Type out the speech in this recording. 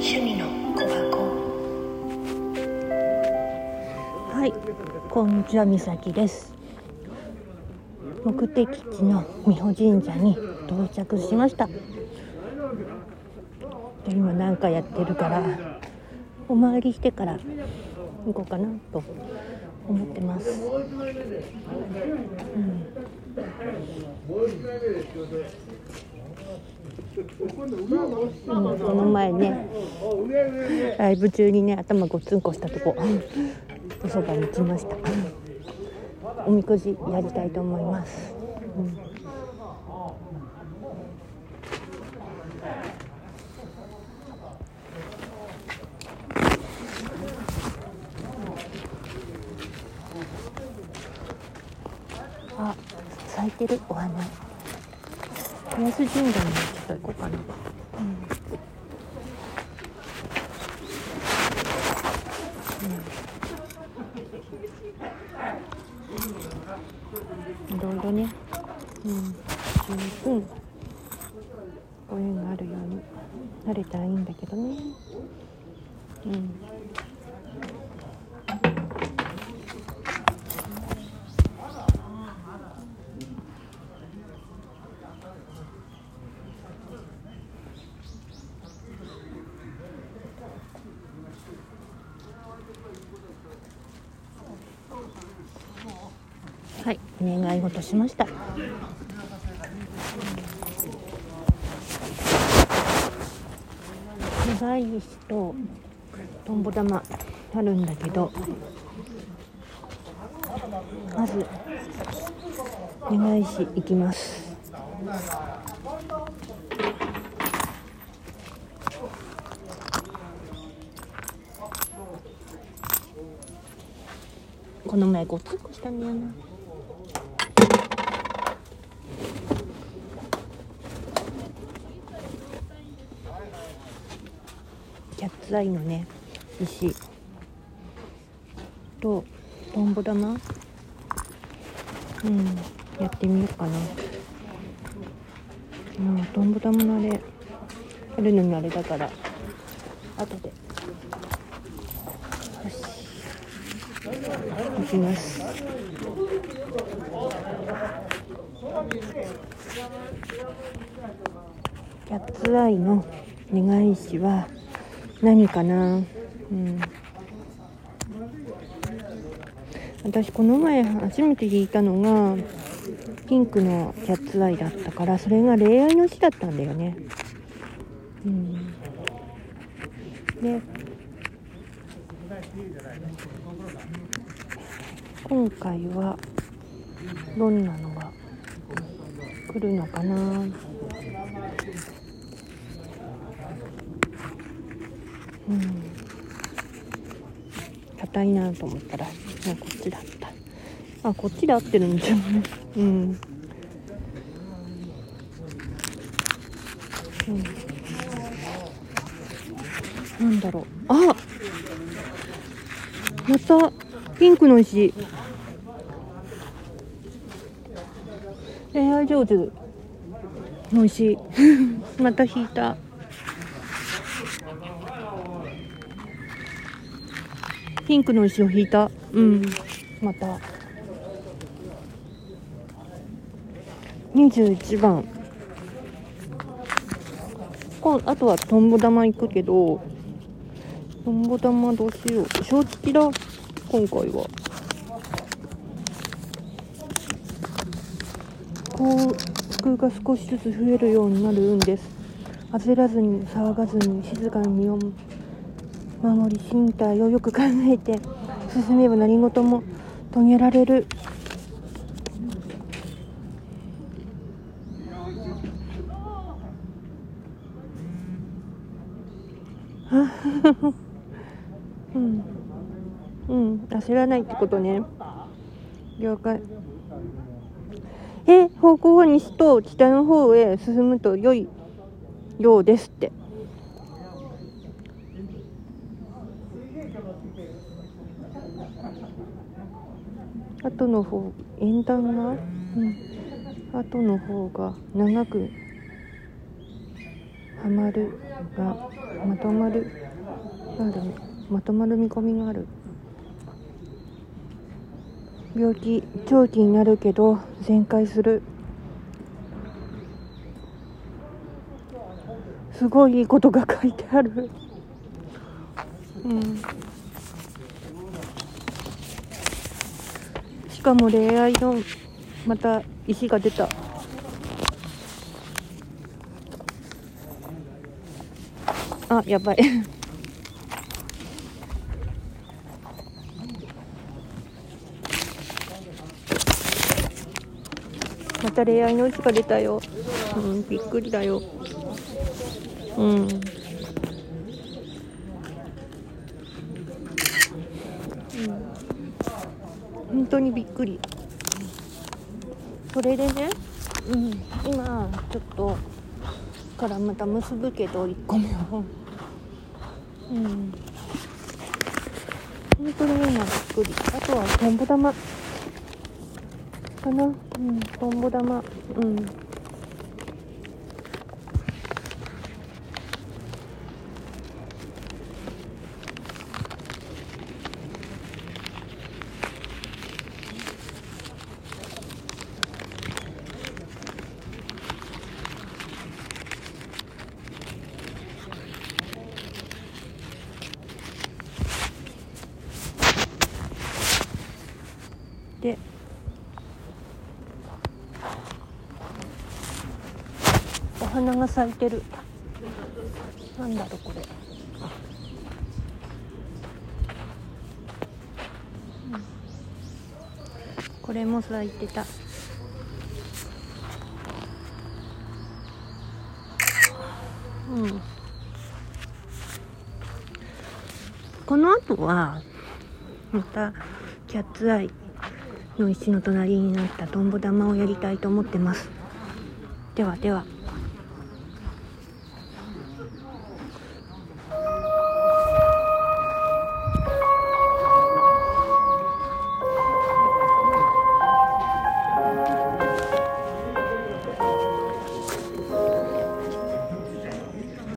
趣味の小箱はい、こんにちは、みさきです。目的地の美保神社に到着しました。で今なんかやってるから、お参りしてから行こうかなと思ってます。うん、この前ねライブ中にね頭ごつんこしたとこ。おそばに来ました。おみくじやりたいと思います、うん。あ咲いてるお花。林神社にちょっと行こうかな、うん、いろいろね、うん、十分ご縁があるようになれたらいいんだけどね。うんい、お願い事しました。願い石ととんぼ玉あるんだけど、まず願い石いきます。この前ごつっこしたんだよな。キャッツアイのね石。とトンボ玉うんやってみようかな。うんトンボ玉のあれ。あるのにあれだから。後で。よし。いきます。キャッツアイの願い石は何かな？うん。私この前初めて聞いたのがピンクのキャッツアイだったからそれが恋愛の詩だったんだよね。うん。で今回はどんなのが来るのかな？うん。硬いなと思ったらもうこっちだった。あこっちで合ってるんじゃないうん、うん、なんだろう。あ！またピンクの石。恋愛上手の石。また引いた。ピンクの石を引いた。うん。また。21番。こんあとはトンボ玉行くけどトンボ玉どうしよう。正直だ。今回は。幸福が少しずつ増えるようになる運です。焦らずに騒がずに静かに身を守り身体をよく考えて進めば何事も遂げられる。うん。うん。焦らないってことね。了解。え方向は西と北の方へ進むと良いようですって。後の方円段が、うん、後の方が長くはまるがまとまるなんだろうまとまる見込みがある。病気長期になるけど全開する。すごいいいことが書いてある。うん。かも恋愛のまた石が出た。あやばい。また恋愛の石が出たよ。うんびっくりだよ。うん。本当にびっくり。それでね、うん、今ちょっとからまた結ぶけど1個目を。うん。本当に今びっくり。あとはとんぼ玉かな。うん。とんぼ玉。うんで。お花が咲いてる。なんだろうこれ、うん。これも咲いてた。うん。この後はまたキャッツアイ。の石の隣になったトンボ玉をやりたいと思ってます。ではでは。